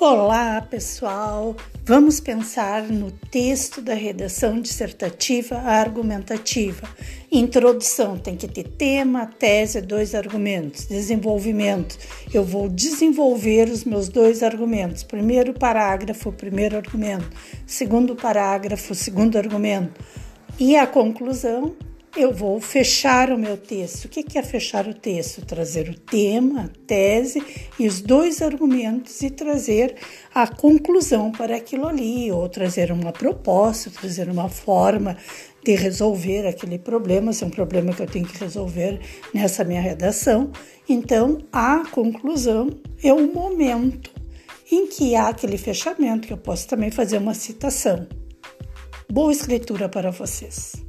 Olá, pessoal! Vamos pensar no texto da redação dissertativa argumentativa. Introdução tem que ter tema, tese, dois argumentos. Desenvolvimento, eu vou desenvolver os meus dois argumentos. Primeiro parágrafo, primeiro argumento. Segundo parágrafo, segundo argumento. E a conclusão, eu vou fechar o meu texto. O que é fechar o texto? Trazer o tema, a tese e os dois argumentos e trazer a conclusão para aquilo ali, ou trazer uma proposta, trazer uma forma de resolver aquele problema, se é um problema que eu tenho que resolver nessa minha redação. Então, a conclusão é o momento em que há aquele fechamento, que eu posso também fazer uma citação. Boa escritura para vocês!